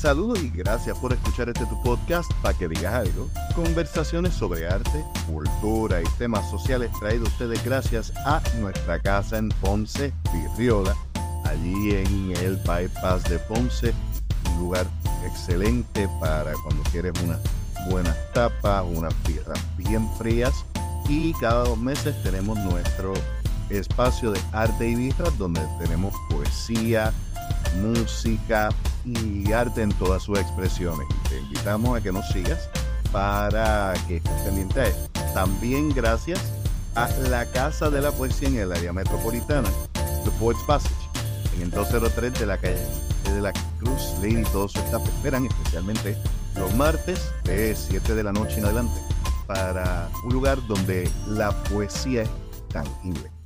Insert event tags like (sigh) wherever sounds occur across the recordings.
Saludos y gracias por escuchar este tu podcast para que digas algo. Conversaciones sobre arte, cultura y temas sociales traídos ustedes gracias a nuestra casa en Ponce, Virriola, allí en el bypass de Ponce, un lugar excelente para cuando quieres unas buenas tapas, unas birras bien frías y cada dos meses tenemos nuestro espacio de arte y birras donde tenemos poesía, música y arte en todas sus expresiones. Te invitamos a que nos sigas para que estés pendiente a esto. También gracias a la Casa de la Poesía en el área metropolitana, The Poets Passage, en el 203 de la calle de la Cruz Lady. Todos sus staff esperan, especialmente los martes de 7 de la noche en adelante, para un lugar donde la poesía es tangible.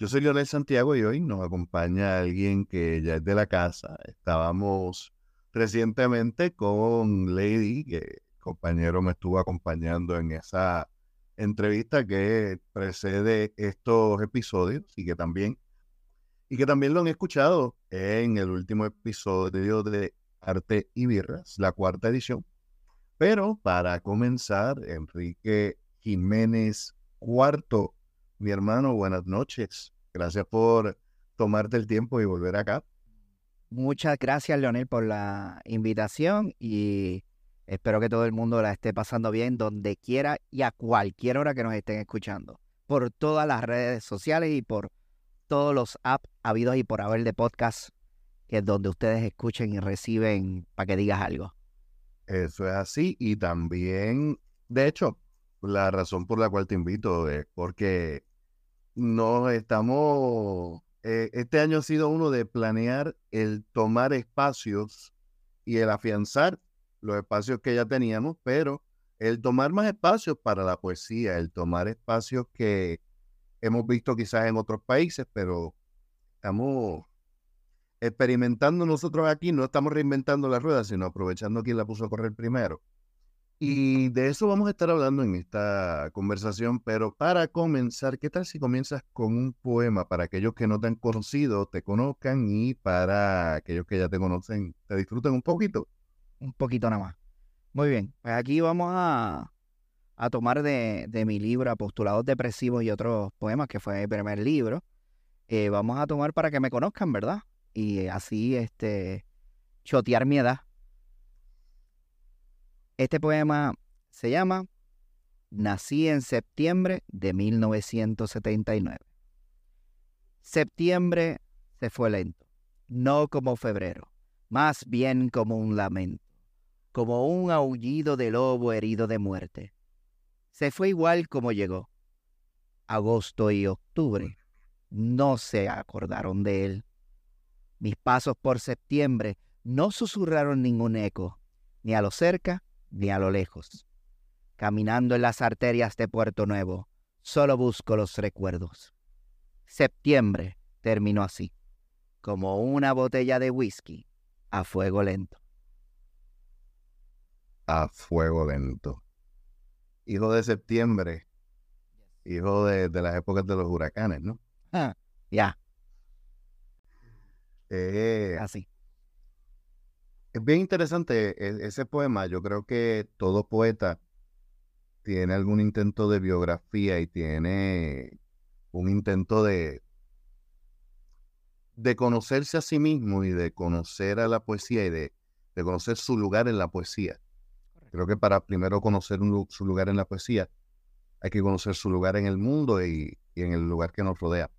Yo soy Leonel Santiago y hoy nos acompaña alguien que ya es de la casa. Estábamos recientemente con Lady, que compañero me estuvo acompañando en esa entrevista que precede estos episodios y que también y que también lo han escuchado en el último episodio de Arte y Birras, la cuarta edición. Pero para comenzar, Enrique Jiménez Cuarto mi hermano, buenas noches. Gracias por tomarte el tiempo y volver acá. Muchas gracias, Leonel, por la invitación y espero que todo el mundo la esté pasando bien donde quiera y a cualquier hora que nos estén escuchando. Por todas las redes sociales y por todos los apps habidos y por haber de podcast, que es donde ustedes escuchen y reciben para que digas algo. Eso es así. Y también, de hecho, la razón por la cual te invito es porque no estamos, eh, este año ha sido uno de planear el tomar espacios y el afianzar los espacios que ya teníamos, pero el tomar más espacios para la poesía, el tomar espacios que hemos visto quizás en otros países, pero estamos experimentando nosotros aquí, no estamos reinventando la rueda, sino aprovechando quien la puso a correr primero. Y de eso vamos a estar hablando en esta conversación, pero para comenzar, ¿qué tal si comienzas con un poema para aquellos que no te han conocido, te conozcan y para aquellos que ya te conocen, te disfruten un poquito? Un poquito nada más. Muy bien, pues aquí vamos a, tomar de, mi libro Apostulados Depresivos y otros poemas, que fue el primer libro. Eh, vamos a tomar para que me conozcan, ¿verdad? Y así, este, chotear mi edad este poema se llama Nací en septiembre de 1979. Septiembre se fue lento, no como febrero, más bien como un lamento, como un aullido de lobo herido de muerte. Se fue igual como llegó. Agosto y octubre no se acordaron de él. Mis pasos por septiembre no susurraron ningún eco, ni a lo cerca ni a lo lejos. Caminando en las arterias de Puerto Nuevo, solo busco los recuerdos. Septiembre terminó así, como una botella de whisky a fuego lento. A fuego lento. Hijo de septiembre, hijo de, las épocas de los huracanes, ¿no? Ah, ya. Eh, así. Es bien interesante e, ese poema. Yo creo que todo poeta tiene algún intento de biografía y tiene un intento de, de conocerse a sí mismo y de conocer a la poesía y de, conocer su lugar en la poesía. Creo que para primero conocer su lugar en la poesía, hay que conocer su lugar en el mundo y en el lugar que nos rodea.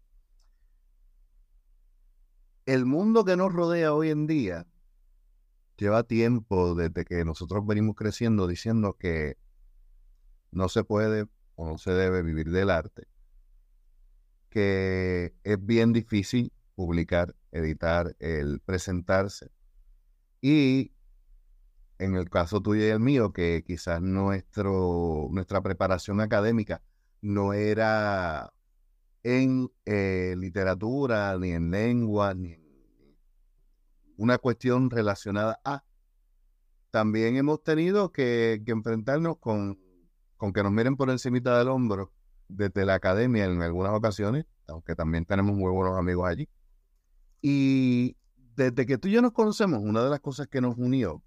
El mundo que nos rodea hoy en día lleva tiempo desde que nosotros venimos creciendo diciendo que no se puede o no se debe vivir del arte, que es bien difícil publicar, editar, el presentarse. Y en el caso tuyo y el mío, que quizás nuestro, nuestra preparación académica no era en eh, literatura, ni en lengua, ni en una cuestión relacionada a. También hemos tenido que, enfrentarnos con, con, que nos miren por encima del hombro desde la academia en algunas ocasiones, aunque también tenemos muy buenos amigos allí. Y desde que tú y yo nos conocemos, una de las cosas que nos unió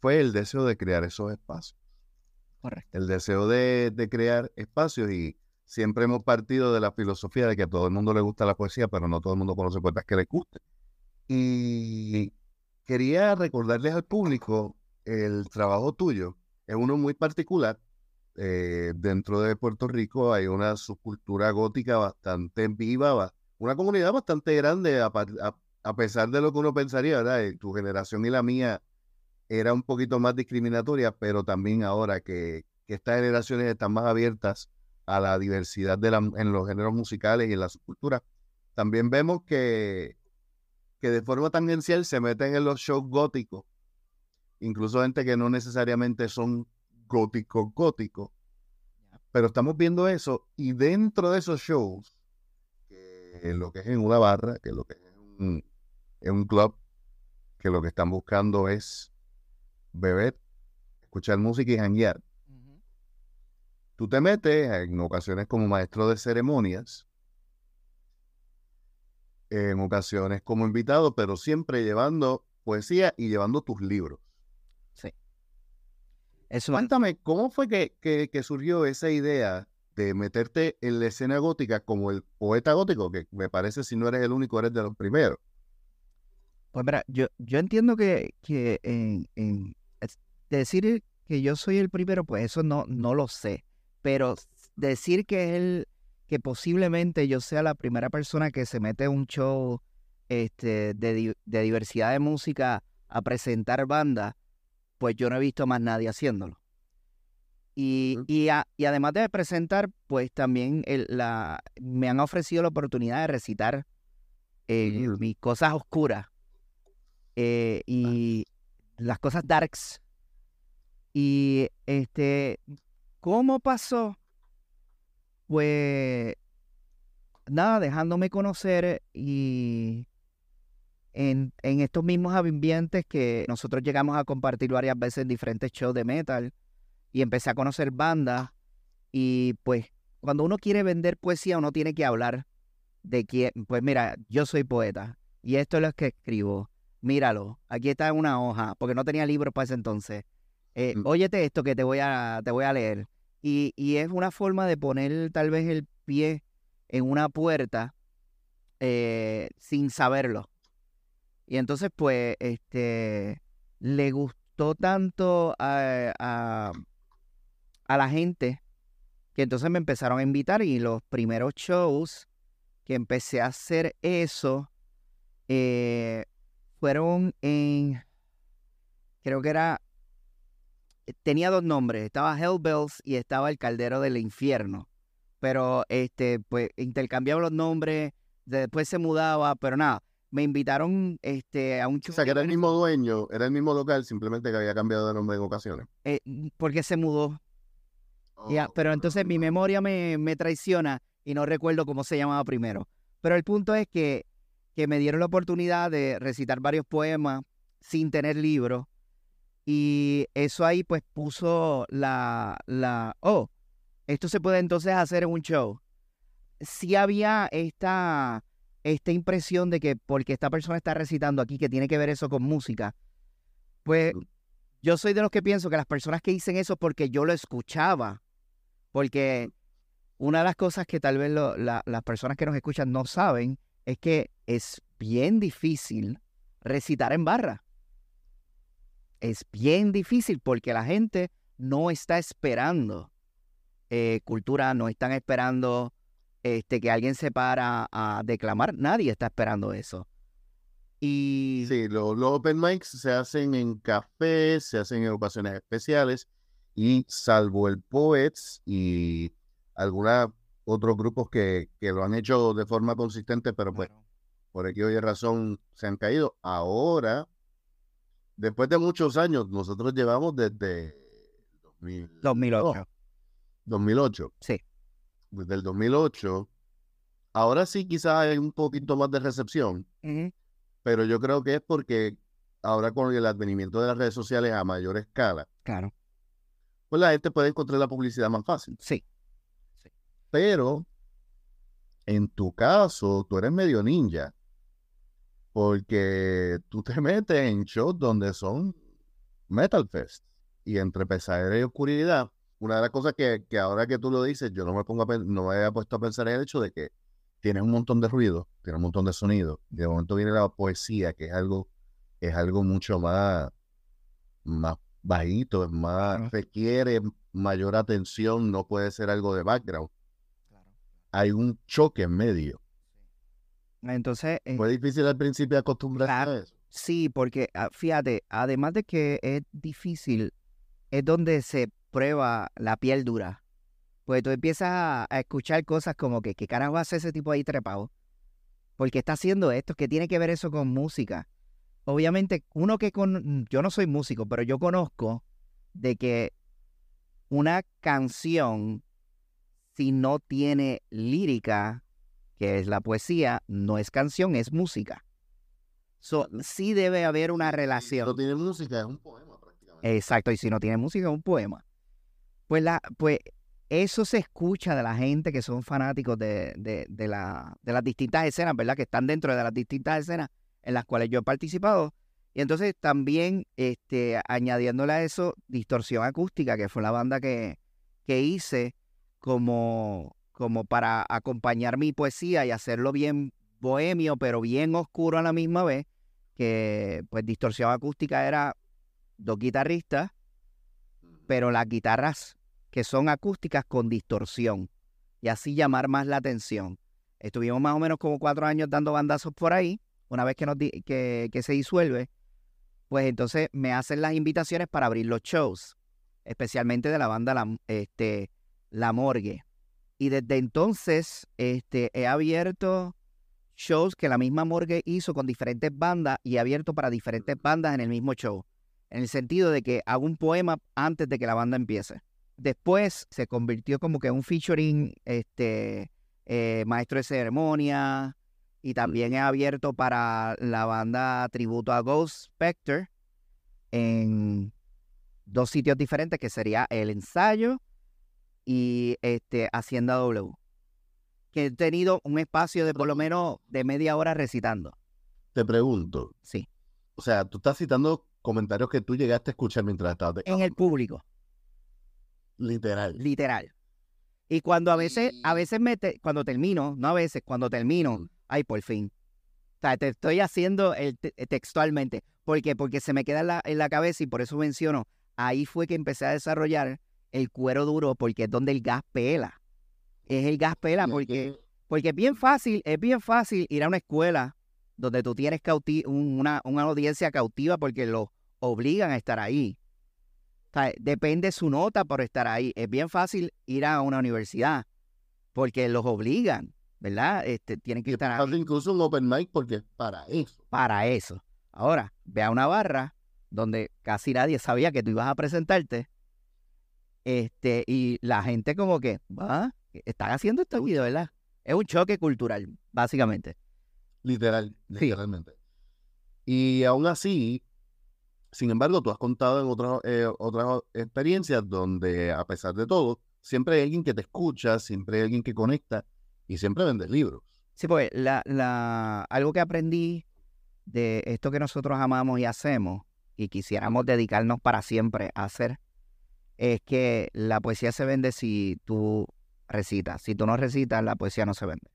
fue el deseo de crear esos espacios. Correcto. El deseo de, de crear espacios y siempre hemos partido de la filosofía de que a todo el mundo le gusta la poesía, pero no todo el mundo conoce poetas que le gusten. Y quería recordarles al público el trabajo tuyo. Es uno muy particular. Eh, dentro de Puerto Rico hay una subcultura gótica bastante viva, una comunidad bastante grande, a, pesar de lo que uno pensaría, ¿verdad? Eh, tu generación y la mía era un poquito más discriminatoria, pero también ahora que, que estas generaciones están más abiertas a la diversidad de la, en los géneros musicales y en la subcultura, también vemos que que de forma tangencial se meten en los shows góticos, incluso gente que no necesariamente son góticos góticos, pero estamos viendo eso y dentro de esos shows, que lo que es en una barra, que lo que es en un, club, que lo que están buscando es beber, escuchar música y janguear. Tú te metes en ocasiones como maestro de ceremonias en ocasiones como invitado, pero siempre llevando poesía y llevando tus libros. Sí. Eso Cuéntame, ¿cómo fue que, que, surgió esa idea de meterte en la escena gótica como el poeta gótico? Que me parece, si no eres el único, eres de los primeros. Pues mira, yo, yo entiendo que, que en, decir que yo soy el primero, pues eso no, no lo sé. Pero decir que es el, que posiblemente yo sea la primera persona que se mete en un show este, de, diversidad de música a presentar banda, pues yo no he visto más nadie haciéndolo. Y, y, además de presentar, pues también la, me han ofrecido la oportunidad de recitar eh, mis cosas oscuras eh, y las cosas darks. Y este, ¿cómo pasó? Pues nada, dejándome conocer y en, estos mismos ambientes que nosotros llegamos a compartir varias veces en diferentes shows de metal y empecé a conocer bandas y pues cuando uno quiere vender poesía uno tiene que hablar de que, pues mira, yo soy poeta y esto es lo que escribo, míralo, aquí está en una hoja, porque no tenía libro para ese entonces. Eh, mm. óyete esto que te voy a, te voy a leer. Y, es una forma de poner tal vez el pie en una puerta eh, sin saberlo. Y entonces, pues, este, le gustó tanto a, a, la gente que entonces me empezaron a invitar y los primeros shows que empecé a hacer eso eh, fueron en, creo que era tenía dos nombres, estaba Hellbells y estaba el Caldero del Infierno. Pero este, pues intercambiaba los nombres, después se mudaba, pero nada, me invitaron este, a un show. O sea, que era el mismo dueño, era el mismo local, simplemente que había cambiado de nombre en ocasiones. Eh, porque se mudó. ya, oh, pero entonces mi memoria me, me, traiciona y no recuerdo cómo se llamaba primero. Pero el punto es que, que me dieron la oportunidad de recitar varios poemas sin tener libro y eso ahí pues puso la, la, oh, esto se puede entonces hacer en un show. Si había esta, esta impresión de que porque esta persona está recitando aquí, que tiene que ver eso con música, pues yo soy de los que pienso que las personas que dicen eso porque yo lo escuchaba, porque una de las cosas que tal vez las personas que nos escuchan no saben es que es bien difícil recitar en barra es bien difícil porque la gente no está esperando eh, cultura, no están esperando este, que alguien se para a declamar. Nadie está esperando eso. Y... Sí, los, open mics se hacen en cafés, se hacen en ocasiones especiales y salvo el Poets y algunos otros grupos que, que, lo han hecho de forma consistente, pero pues por aquí hoy razón se han caído. Ahora después de muchos años, nosotros llevamos desde 2008. 2008. Sí. Desde el 2008. Ahora sí quizás hay un poquito más de recepción, pero yo creo que es porque ahora con el advenimiento de las redes sociales a mayor escala, claro. pues la gente puede encontrar la publicidad más fácil. Sí. sí. Pero en tu caso, tú eres medio ninja. Porque tú te metes en shows donde son Metal Fest y entre pesadera y oscuridad. Una de las cosas que, que ahora que tú lo dices, yo no me pongo a, no me había puesto a pensar en el hecho de que tiene un montón de ruido, tiene un montón de sonido. De momento viene la poesía, que es algo, es algo mucho más, más bajito, es más, requiere mayor atención, no puede ser algo de background. Hay un choque en medio. Entonces. Eh, Fue difícil al principio acostumbrarse a eso. Sí, porque ah, fíjate, además de que es difícil, es donde se prueba la piel dura. Pues tú empiezas a, escuchar cosas como que, ¿qué carajo hace ese tipo ahí trepado? Porque está haciendo esto, ¿qué tiene que ver eso con música? Obviamente, uno que con. Yo no soy músico, pero yo conozco de que una canción, si no tiene lírica, que es la poesía, no es canción, es música. So, sí debe haber una relación. Si no tiene música, es un poema prácticamente. Exacto, y si no tiene música, es un poema. Pues, la, pues eso se escucha de la gente que son fanáticos de, de, la, de las distintas escenas, ¿verdad? Que están dentro de las distintas escenas en las cuales yo he participado. Y entonces también este, añadiéndole a eso Distorsión Acústica, que fue la banda que, que hice como, como para acompañar mi poesía y hacerlo bien bohemio, pero bien oscuro a la misma vez, que pues distorsión acústica era dos guitarristas, pero las guitarras que son acústicas con distorsión y así llamar más la atención. Estuvimos más o menos como cuatro años dando bandazos por ahí, una vez que, nos que, que se disuelve, pues entonces me hacen las invitaciones para abrir los shows, especialmente de la banda La, este, la Morgue. Y desde entonces este, he abierto shows que la misma Morgue hizo con diferentes bandas y he abierto para diferentes bandas en el mismo show. En el sentido de que hago un poema antes de que la banda empiece. Después se convirtió como que un featuring este, eh, maestro de ceremonia. Y también he abierto para la banda tributo a Ghost Spectre en dos sitios diferentes, que sería el ensayo y este, Hacienda W. Que he tenido un espacio de por lo menos de media hora recitando. Te pregunto. Sí. O sea, tú estás citando comentarios que tú llegaste a escuchar mientras estabas... En el público. Literal. Literal. Y cuando a veces, a veces me cuando termino, no a veces, cuando termino, ay, por fin. O sea, te estoy haciendo el textualmente. ¿Por qué? Porque se me queda en la, en la cabeza y por eso menciono, ahí fue que empecé a desarrollar el cuero duro porque es donde el gas pela. Es el gas pela porque, porque es bien fácil, es bien fácil ir a una escuela donde tú tienes una, una audiencia cautiva porque lo obligan a estar ahí. O sea, depende su nota por estar ahí. Es bien fácil ir a una universidad porque los obligan, ¿verdad? Este, tienen que estar ahí. Incluso un open mic porque para eso. Para eso. Ahora, ve a una barra donde casi nadie sabía que tú ibas a presentarte este, y la gente como que, va, están haciendo este video, ¿verdad? Es un choque cultural, básicamente. Literal, literalmente. Y aún así, sin embargo, tú has contado en otras, eh, otras experiencias donde, a pesar de todo, siempre hay alguien que te escucha, siempre hay alguien que conecta y siempre vendes libros. Sí, pues la, la, algo que aprendí de esto que nosotros amamos y hacemos y quisiéramos dedicarnos para siempre a hacer es que la poesía se vende si tú recitas. Si tú no recitas, la poesía no se vende.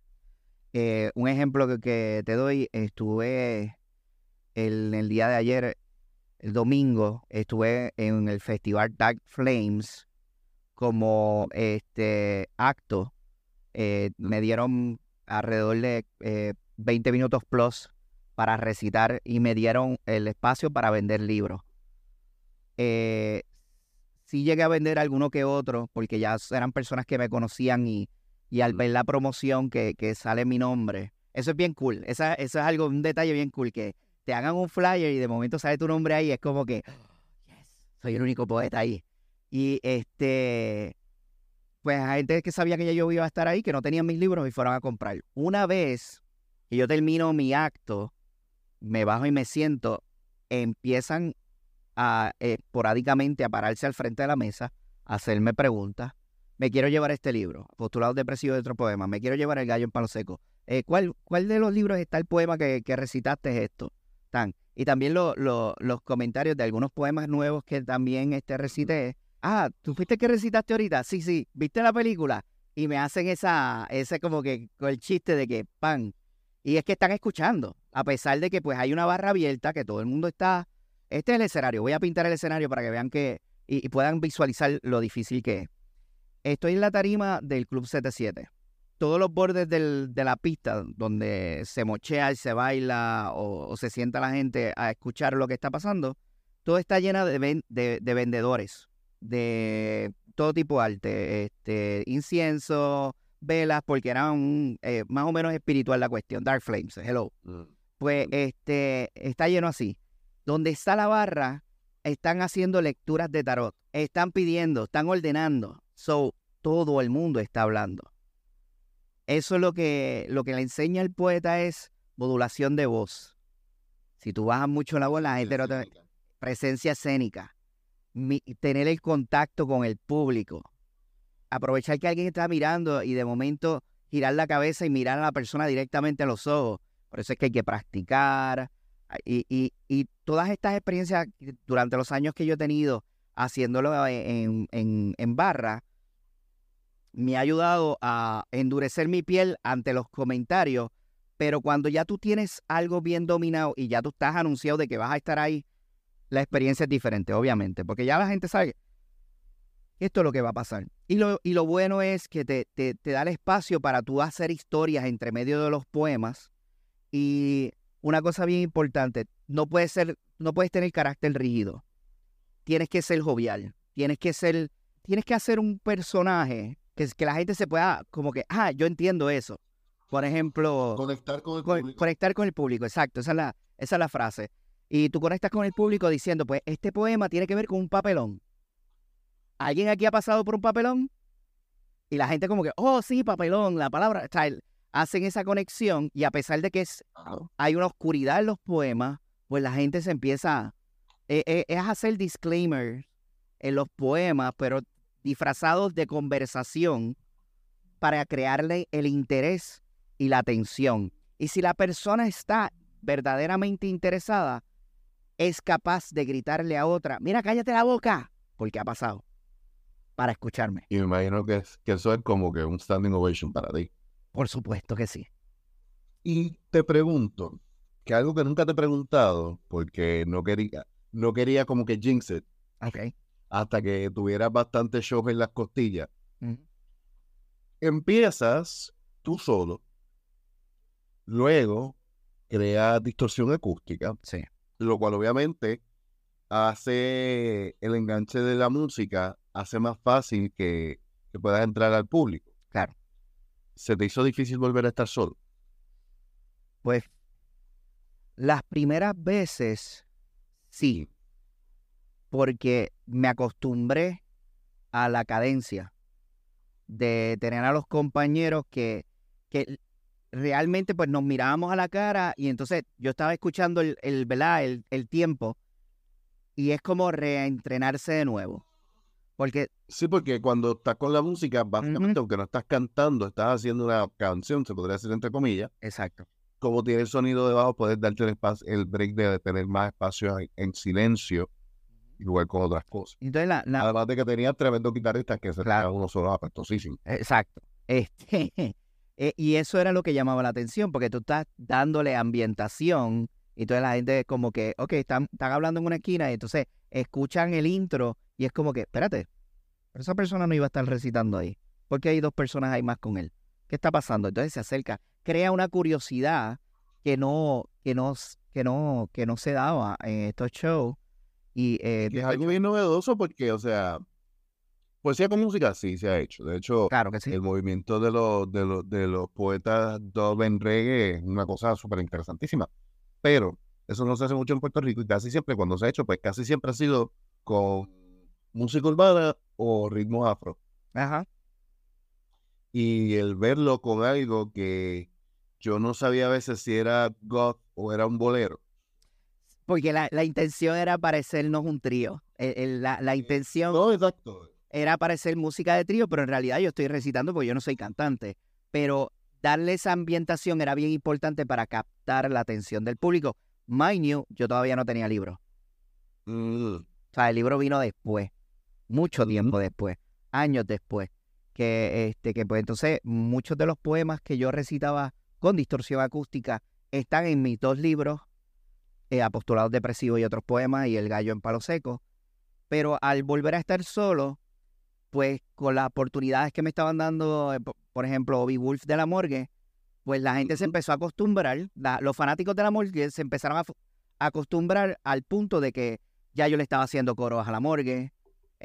Eh, un ejemplo que, te doy, estuve el, el día de ayer, el domingo, estuve en el festival Dark Flames como este acto. Eh, me dieron alrededor de 20 eh, minutos plus para recitar y me dieron el espacio para vender libros. Sí llegué a vender alguno que otro, porque ya eran personas que me conocían y, y al ver la promoción que, que, sale mi nombre, eso es bien cool. Esa, eso es algo, un detalle bien cool, que te hagan un flyer y de momento sale tu nombre ahí, es como que, (gasps) yes, soy el único poeta ahí. Y este, pues hay gente que sabía que ya yo iba a estar ahí, que no tenían mis libros y fueron a comprar. Una vez que yo termino mi acto, me bajo y me siento, empiezan a, esporádicamente a pararse al frente de la mesa, a hacerme preguntas. Me quiero llevar este libro, Postulados Depresivos de otro poema. Me quiero llevar El gallo en palo seco. eh, ¿cuál, ¿cuál de los libros está el poema que, que recitaste esto? Tan. Y también lo- lo- los comentarios de algunos poemas nuevos que también este, recité. Ah, ¿tú fuiste que recitaste ahorita? Sí, sí. ¿Viste la película? Y me hacen esa, ese como que con el chiste de que pan. Y es que están escuchando, a pesar de que pues hay una barra abierta, que todo el mundo está. Este es el escenario. Voy a pintar el escenario para que vean que y, y puedan visualizar lo difícil que es. Estoy en la tarima del Club 77. Todos los bordes del- de la pista donde se mochea y se baila o, o se sienta la gente a escuchar lo que está pasando, todo está lleno de, ven- de- de vendedores de todo tipo de arte, este, incienso, velas, porque era un, eh, más o menos espiritual la cuestión, Dark Flames, hello. Pues este, está lleno así. Donde está la barra, están haciendo lecturas de tarot, están pidiendo, están ordenando. So, todo el mundo está hablando. Eso es lo que, lo que le enseña el poeta es modulación de voz. Si tú bajas mucho la voz, la gente no te... Presencia escénica. Mi- tener el contacto con el público. Aprovechar que alguien está mirando y de momento girar la cabeza y mirar a la persona directamente a los ojos. Por eso es que hay que practicar. Y, y- y todas estas experiencias durante los años que yo he tenido haciéndolo en, en- en barra, me ha ayudado a endurecer mi piel ante los comentarios. Pero cuando ya tú tienes algo bien dominado y ya tú estás anunciado de que vas a estar ahí, la experiencia es diferente, obviamente, porque ya la gente sabe que esto es lo que va a pasar. Y lo, y lo bueno es que te, te- te da el espacio para tú hacer historias entre medio de los poemas. Y una cosa bien importante, no puedes ser, no puedes tener carácter rígido. Tienes que ser jovial. Tienes que ser, tienes que hacer un personaje que, que la gente se pueda, como que, ah, yo entiendo eso. Por ejemplo, Conectar con el Con- público. conectar con el público, exacto, esa es, la, esa es la frase. Y tú conectas con el público diciendo, pues este poema tiene que ver con un papelón. ¿Alguien aquí ha pasado por un papelón? Y la gente como que, oh, sí, papelón, la palabra, hacen esa conexión y a pesar de que es, hay una oscuridad en los poemas, pues la gente se empieza, eh, eh, es hacer disclaimers en los poemas, pero disfrazados de conversación para crearle el interés y la atención. Y si la persona está verdaderamente interesada, es capaz de gritarle a otra, mira, cállate la boca, porque ha pasado, para escucharme. Y me imagino que, que eso es como que un standing ovation para ti. Por supuesto que sí. Y te pregunto, que algo que nunca te he preguntado, porque no quería, no quería como que jinx it, hasta que tuvieras bastante shows en las costillas. Empiezas tú solo, luego creas distorsión acústica, Sí. lo cual obviamente hace el enganche de la música, hace más fácil que, que puedas entrar al público. Claro. ¿Se te hizo difícil volver a estar solo? Pues las primeras veces sí, porque me acostumbré a la cadencia de tener a los compañeros que, que realmente pues nos mirábamos a la cara y entonces yo estaba escuchando el, el, el, el tiempo y es como reentrenarse de nuevo. Porque Sí, porque cuando estás con la música, básicamente, aunque no estás cantando, estás haciendo una canción, se podría decir entre comillas, Exacto. como tiene el sonido debajo, puedes darte el, espacio, el break de tener más espacio en, en silencio, igual con otras cosas. Entonces la, la- Además de que tenías tremendos guitarristas que se Claro. uno solo apretosísimo. Exacto. Este, (laughs) eh, y eso era lo que llamaba la atención, porque tú estás dándole ambientación y entonces la gente es como que, ok, están, están hablando en una esquina y entonces escuchan el intro y es como que, espérate, pero esa persona no iba a estar recitando ahí. porque hay dos personas ahí más con él? ¿Qué está pasando? Entonces se acerca, crea una curiosidad que no, que no, que no, que no se daba en estos shows. Y eh, es algo bien novedoso porque, o sea, poesía con música sí se ha hecho. De hecho, claro que sí. el movimiento de los, de los, de los poetas dub en reggae es una cosa súper interesantísima. Pero eso no se hace mucho en Puerto Rico y casi siempre cuando se ha hecho, pues casi siempre ha sido con música urbana o ritmos afro. Ajá. Y el verlo con algo que yo no sabía a veces si era goth o era un bolero. Porque la, la intención era parecernos un trío. El- el- la, la intención No, exacto. era parecer música de trío, pero en realidad yo estoy recitando porque yo no soy cantante. Pero darle esa ambientación era bien importante para captar la atención del público. Mind you, yo todavía no tenía libro. Mm, O sea, el libro vino después, mucho tiempo después, años después. Que, este, que pues entonces muchos de los poemas que yo recitaba con distorsión acústica están en mis dos libros, eh, Apostolados Depresivos y otros poemas, y El Gallo en Palo Seco. Pero al volver a estar solo, pues con las oportunidades que me estaban dando, eh, po- por ejemplo, Obi Wolf de la Morgue, pues la gente se empezó a acostumbrar, la- los fanáticos de la Morgue se empezaron a acostumbrar al punto de que ya yo le estaba haciendo coros a la Morgue,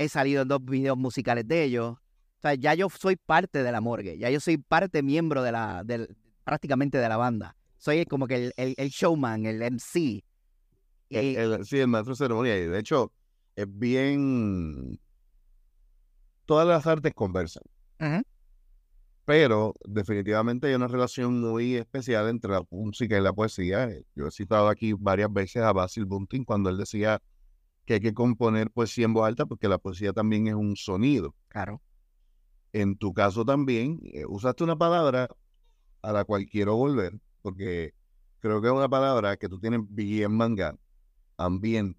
he salido en dos videos musicales de ellos, o sea, ya yo soy parte de la Morgue, ya yo soy parte miembro de la, del, prácticamente de la banda. Soy como que el, el- el showman, el MC. Y- el- el- sí, el maestro de ceremonia. Y de hecho, es bien. Todas las artes conversan. Pero definitivamente hay una relación muy especial entre la música y la poesía. Yo he citado aquí varias veces a Basil Bunting cuando él decía que hay que componer poesía en voz alta porque la poesía también es un sonido. Claro. En tu caso también, eh, usaste una palabra a la cual quiero volver, porque creo que es una palabra que tú tienes bien manga, ambiente.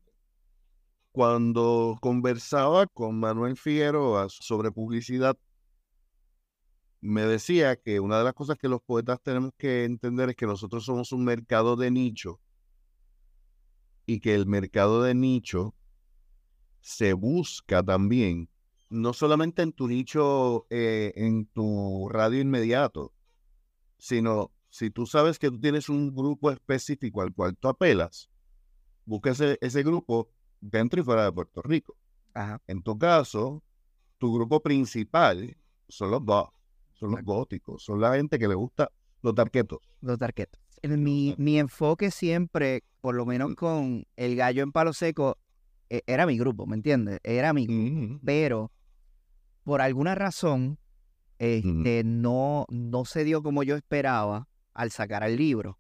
Cuando conversaba con Manuel Figueroa sobre publicidad, me decía que una de las cosas que los poetas tenemos que entender es que nosotros somos un mercado de nicho y que el mercado de nicho se busca también, no solamente en tu nicho, eh, en tu radio inmediato, sino si tú sabes que tú tienes un grupo específico al cual tú apelas, busca ese, ese grupo dentro y fuera de Puerto Rico. Ajá. En tu caso, tu grupo principal son los goth, son los góticos, son la gente que le gusta los tarquetos. Los tarquetos. En Mi, mi enfoque siempre, por lo menos con el gallo en palo seco, era mi grupo, ¿me entiendes? Era mi grupo. Pero por alguna razón, este, no, no se dio como yo esperaba al sacar el libro.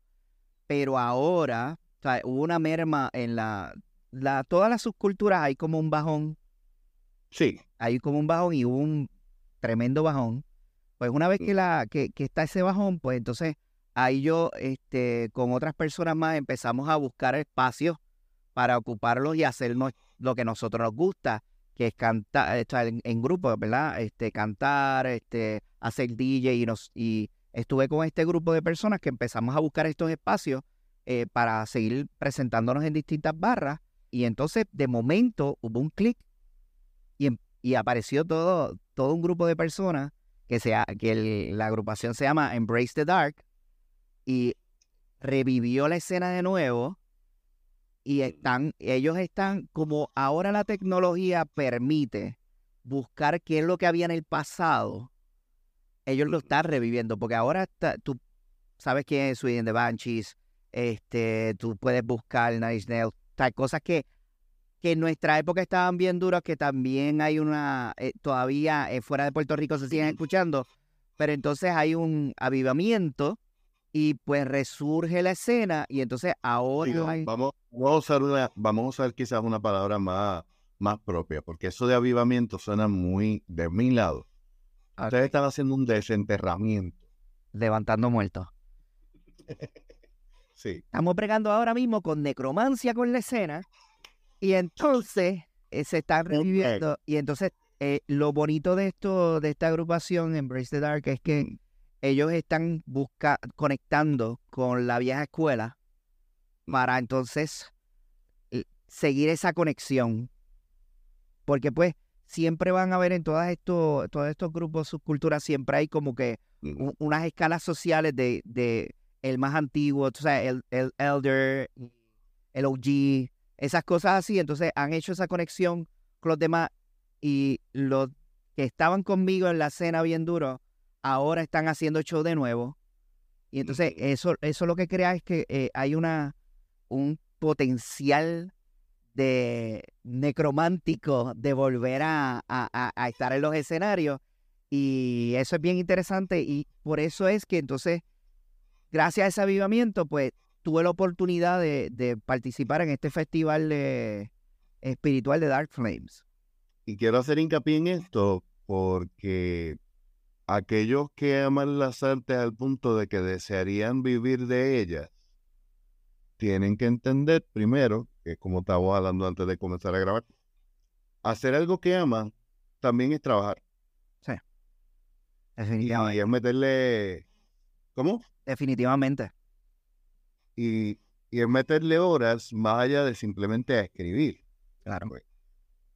Pero ahora, o sea, hubo una merma en la, la, todas las subculturas hay como un bajón, Sí, hay como un bajón y hubo un tremendo bajón. Pues una vez que la, que, que está ese bajón, pues entonces ahí yo, este, con otras personas más empezamos a buscar espacios para ocuparlos y hacernos lo que nosotros nos gusta, que es cantar, estar en, grupo, ¿verdad? Este, cantar, este, hacer DJ y nos, y estuve con este grupo de personas que empezamos a buscar estos espacios eh, para seguir presentándonos en distintas barras. Y entonces, de momento, hubo un clic y, em- y apareció todo, todo un grupo de personas que, sea, que la agrupación se llama Embrace the Dark y revivió la escena de nuevo y están, ellos están, como ahora la tecnología permite buscar qué es lo que había en el pasado, ellos lo están reviviendo, porque ahora está- tú sabes quién es Sweden the Banshees, este, tú puedes buscar Inch Nails, sea, cosas que, que en nuestra época estaban bien duras, que también hay una, eh, todavía eh, fuera de Puerto Rico se siguen escuchando, pero entonces hay un avivamiento y pues resurge la escena y entonces ahora Digo, hay- vamos, vamos a usar una, vamos a usar quizás una palabra más, más propia, porque eso de avivamiento suena muy de mi lado. Ustedes están haciendo un desenterramiento. levantando muertos. (laughs) Sí. Estamos bregando ahora mismo con necromancia con la escena y entonces eh, se están reviviendo y entonces eh, lo bonito de esto de esta agrupación Embrace the Dark es que ellos están busca conectando con la vieja escuela para entonces seguir esa conexión porque pues siempre van a ver en todas estos todos estos grupos subculturas siempre hay como que unas escalas sociales de, de el más antiguo, o sea, el, el elder, el OG, esas cosas así. Entonces han hecho esa conexión con los demás y los que estaban conmigo en la escena bien duro, ahora están haciendo show de nuevo. Y entonces eso, eso lo que crea es que eh, hay una un potencial de necromántico de volver a, a- a- a estar en los escenarios. Y eso es bien interesante y por eso es que entonces, gracias a ese avivamiento, pues tuve la oportunidad de, de participar en este festival de- espiritual de Dark Flames. Y quiero hacer hincapié en esto porque aquellos que aman las artes al punto de que desearían vivir de ellas, tienen que entender primero, que como estaba hablando antes de comenzar a grabar, hacer algo que aman también es trabajar. Sí. Definitivamente. y es meterle, ¿cómo? Definitivamente. Y, y es meterle horas más allá de simplemente escribir. Claro.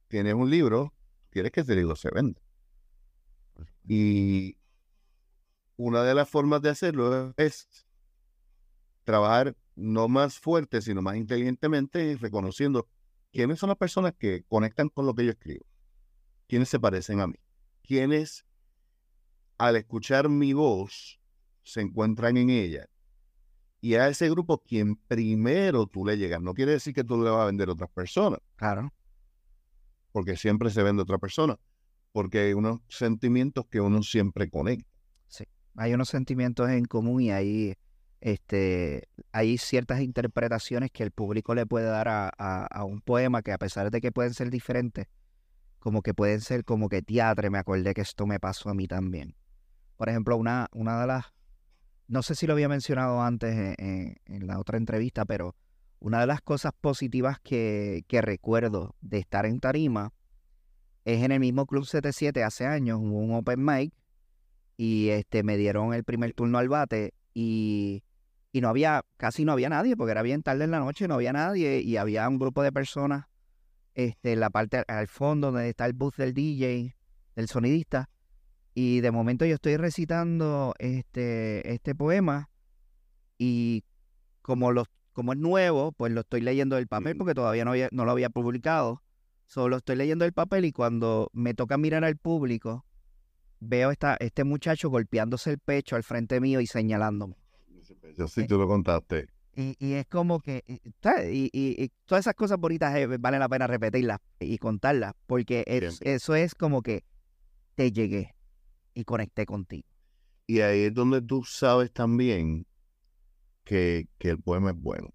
Tienes un libro, quieres que ese libro se venda. Y una de las formas de hacerlo es trabajar no más fuerte, sino más inteligentemente reconociendo quiénes son las personas que conectan con lo que yo escribo, quiénes se parecen a mí, quiénes al escuchar mi voz se encuentran en ella. Y a ese grupo quien primero tú le llegas, no quiere decir que tú le vas a vender a otras personas, Claro. porque siempre se vende a otra persona, porque hay unos sentimientos que uno siempre conecta. Hay unos sentimientos en común y hay, este, hay ciertas interpretaciones que el público le puede dar a, a- a un poema que a pesar de que pueden ser diferentes, como que pueden ser como que teatro, me acordé que esto me pasó a mí también. Por ejemplo, una, una de las, no sé si lo había mencionado antes en, en- en la otra entrevista, pero una de las cosas positivas que, que recuerdo de estar en Tarima es en el mismo Club 77 hace años, hubo un open mic y este me dieron el primer turno al bate y, y no había, casi no había nadie, porque era bien tarde en la noche, no había nadie, y había un grupo de personas este, en la parte al, fondo donde está el booth del DJ, del sonidista, y de momento yo estoy recitando este, este poema y como los, como es nuevo, pues lo estoy leyendo del papel porque todavía no, había, no lo había publicado. Solo estoy leyendo el papel y cuando me toca mirar al público, veo esta, este muchacho golpeándose el pecho al frente mío y señalándome. Yo sí, tú lo contaste. Y, y es como que, y, ¿sabes? y, y- y todas esas cosas bonitas eh, vale la pena repetirlas y contarlas, porque es- eso es como que te llegué y conecté contigo. Y ahí es donde tú sabes también que, que el poema es bueno.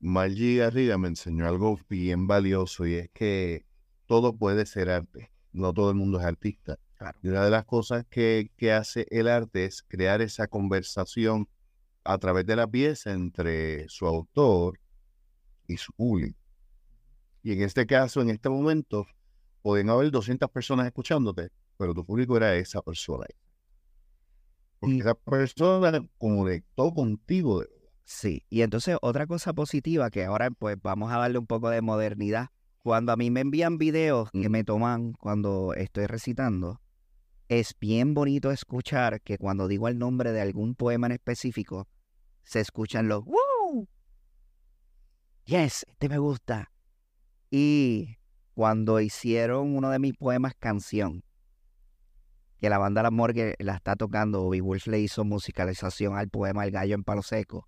Margie Garriga me enseñó algo bien valioso y es que todo puede ser arte. No todo el mundo es artista. Claro. Y una de las cosas que, que hace el arte es crear esa conversación a través de la pieza entre su autor y su público. Y en este caso, en este momento, pueden haber 200 personas escuchándote, pero tu público era esa persona. Porque Y- esa persona conectó contigo. de verdad. Sí, y entonces otra cosa positiva que ahora pues vamos a darle un poco de modernidad. Cuando a mí me envían videos que me toman cuando estoy recitando, es bien bonito escuchar que cuando digo el nombre de algún poema en específico, se escuchan los ¡Woo! Yes, este me gusta. Y cuando hicieron uno de mis poemas canción, que la banda La Morgue la está tocando, Bobby Wolf le hizo musicalización al poema El gallo en palo seco.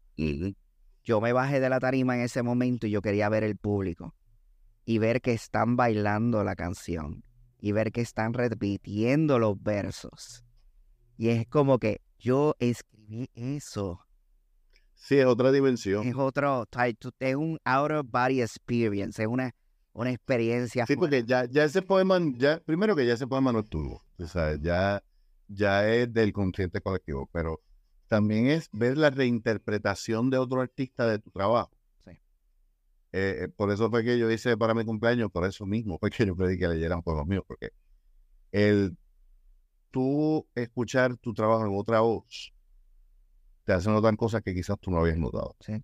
Yo me bajé de la tarima en ese momento y yo quería ver el público y ver que están bailando la canción y ver que están repitiendo los versos. Y es como que yo escribí eso. Sí, es otra dimensión. Es otro, es un out of body experience, es una, una experiencia. Sí, porque ya, ya ese poema, ya, primero que ya ese poema no es tuyo, o sea, ya, ya es del consciente colectivo, pero también es ver la reinterpretación de otro artista de tu trabajo. Sí. Eh, eh, por eso fue que yo hice para mi cumpleaños, por eso mismo, fue que yo pedí que leyeran poemas míos, porque el tú escuchar tu trabajo en otra voz te hace notar cosas que quizás tú no habías notado. Sí.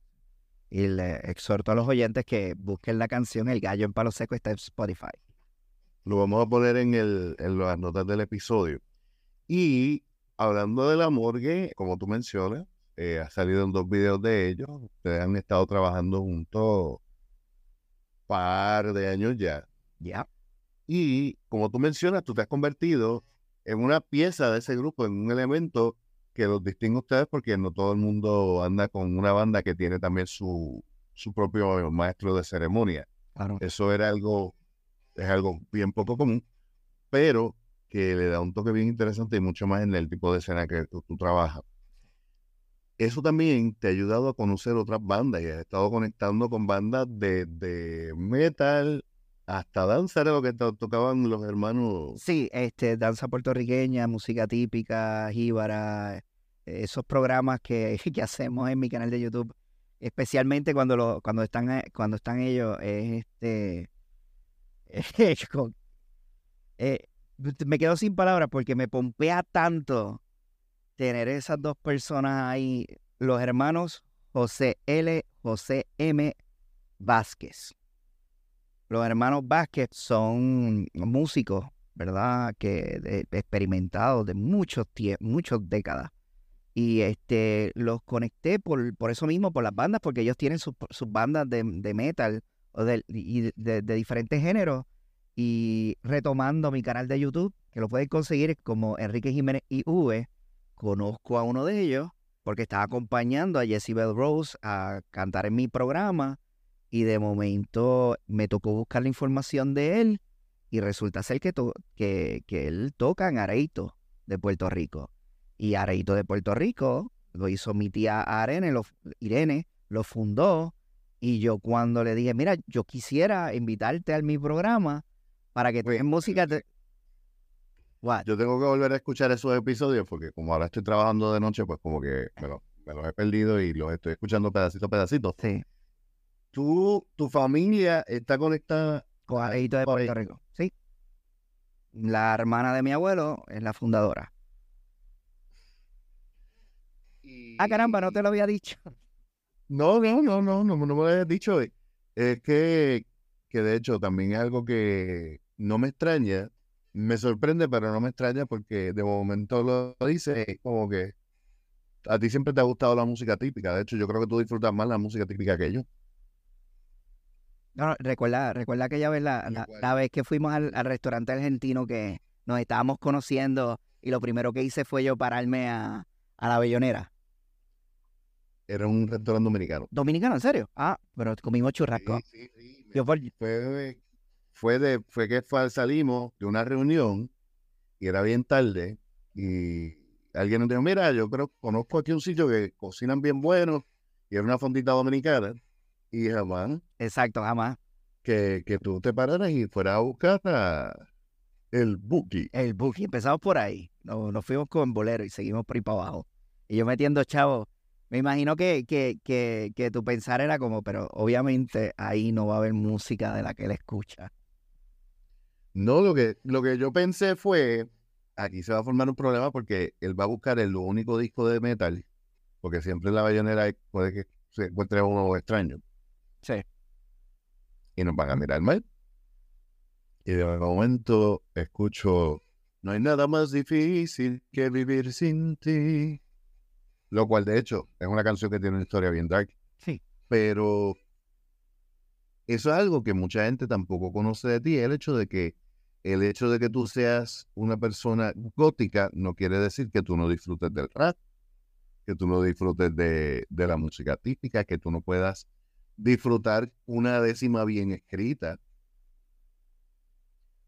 Y le exhorto a los oyentes que busquen la canción El gallo en palo seco, está en Spotify. Lo vamos a poner en, el, en las notas del episodio. Y hablando de la morgue, como tú mencionas, eh, ha salido en dos videos de ellos. Ustedes han estado trabajando juntos par de años ya. Ya. Y como tú mencionas, tú te has convertido en una pieza de ese grupo, en un elemento que los distingue a ustedes porque no todo el mundo anda con una banda que tiene también su, su propio maestro de ceremonia. Claro. Eso era algo, es algo bien poco común, pero que le da un toque bien interesante y mucho más en el tipo de escena que tú, trabajas. Eso también te ha ayudado a conocer otras bandas y has estado conectando con bandas de, de metal hasta danza era lo que tocaban los hermanos. Sí, este, danza puertorriqueña, música típica, jíbara, esos programas que, (laughs) que hacemos en mi canal de YouTube, especialmente cuando lo, cuando están eh, cuando están ellos, es este (laughs) eh, me quedo sin palabras porque me pompea tanto tener esas dos personas ahí, los hermanos José L, José M. Vázquez. Los hermanos Vázquez son músicos, ¿verdad? Que experimentados de muchos muchas décadas. Y este, los conecté por, por eso mismo, por las bandas, porque ellos tienen sus, bandas de, metal o de, y de, diferentes géneros. Y retomando mi canal de YouTube, que lo pueden conseguir como Enrique Jiménez IV, conozco a uno de ellos porque estaba acompañando a Jesse Bell Rose a cantar en mi programa y de momento me tocó buscar la información de él y resulta ser que, que, que él toca en Areito de Puerto Rico. Y Areito de Puerto Rico lo hizo mi tía Arene, lo, Irene, lo fundó. Y yo cuando le dije, mira, yo quisiera invitarte a mi programa para que tengas música. Yo tengo que volver a escuchar esos episodios porque como ahora estoy trabajando de noche, pues como que me, los he perdido y los estoy escuchando pedacito a pedacito. Sí. ¿Tú, tu familia está conectada con Areito de Puerto Rico? Sí. La hermana de mi abuelo es la fundadora. Ah, caramba, no te lo había dicho. No, no, no, no, no, me lo habías dicho. Es que, que de hecho también es algo que no me extraña, me sorprende, pero no me extraña porque de momento lo dice como que a ti siempre te ha gustado la música típica. De hecho, yo creo que tú disfrutas más la música típica que yo. No, recuerda, recuerda aquella vez, la, la, vez que fuimos al, al, restaurante argentino que nos estábamos conociendo y lo primero que hice fue yo pararme a, a la bellonera. Era un restaurante dominicano. ¿Dominicano, en serio? Ah, pero comimos churrasco. Sí, sí, Fue, fue, de, fue que salimos de una reunión y era bien tarde y alguien nos dijo, mira, yo creo conozco aquí un sitio que cocinan bien bueno y era una fondita dominicana y jamás. Exacto, jamás. Que, que tú te pararas y fueras a buscar el Buki. El Buki, empezamos por ahí. Nos, nos fuimos con bolero y seguimos por ahí para abajo. Y yo metiendo chavos me imagino que, que, que, que, tu pensar era como, pero obviamente ahí no va a haber música de la que él escucha. No, lo que, lo que yo pensé fue, aquí se va a formar un problema porque él va a buscar el único disco de metal, porque siempre en la bayonera puede que se encuentre uno extraño. Sí. Y nos van a mirar mal. Y de momento escucho, no hay nada más difícil que vivir sin ti. Lo cual, de hecho, es una canción que tiene una historia bien dark. Sí. Pero eso es algo que mucha gente tampoco conoce de ti. El hecho de que el hecho de que tú seas una persona gótica no quiere decir que tú no disfrutes del rap, que tú no disfrutes de, de la música típica, que tú no puedas disfrutar una décima bien escrita.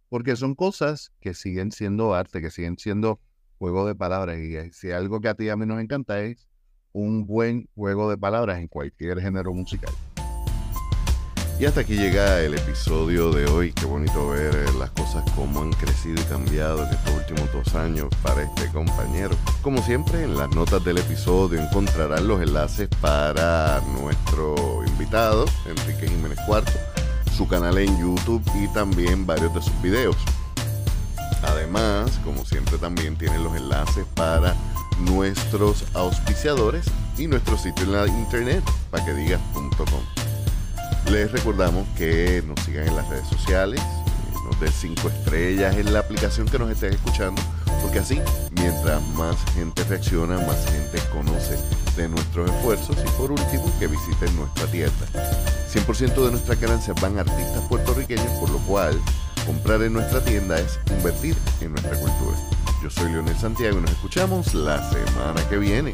Porque son cosas que siguen siendo arte, que siguen siendo juego de palabras. Y si algo que a ti a mí nos encanta es un buen juego de palabras en cualquier género musical. Y hasta aquí llega el episodio de hoy. Qué bonito ver eh, las cosas como han crecido y cambiado en estos últimos dos años para este compañero. Como siempre, en las notas del episodio encontrarán los enlaces para nuestro invitado, Enrique Jiménez Cuarto, su canal en YouTube y también varios de sus videos. Además, como siempre, también tienen los enlaces para nuestros auspiciadores y nuestro sitio en la internet, paquedigas.com. Les recordamos que nos sigan en las redes sociales, nos den 5 estrellas en la aplicación que nos estén escuchando, porque así, mientras más gente reacciona, más gente conoce de nuestros esfuerzos y por último, que visiten nuestra tienda. 100% de nuestras ganancias van a artistas puertorriqueños, por lo cual Comprar en nuestra tienda es invertir en nuestra cultura. Yo soy Leonel Santiago y nos escuchamos la semana que viene.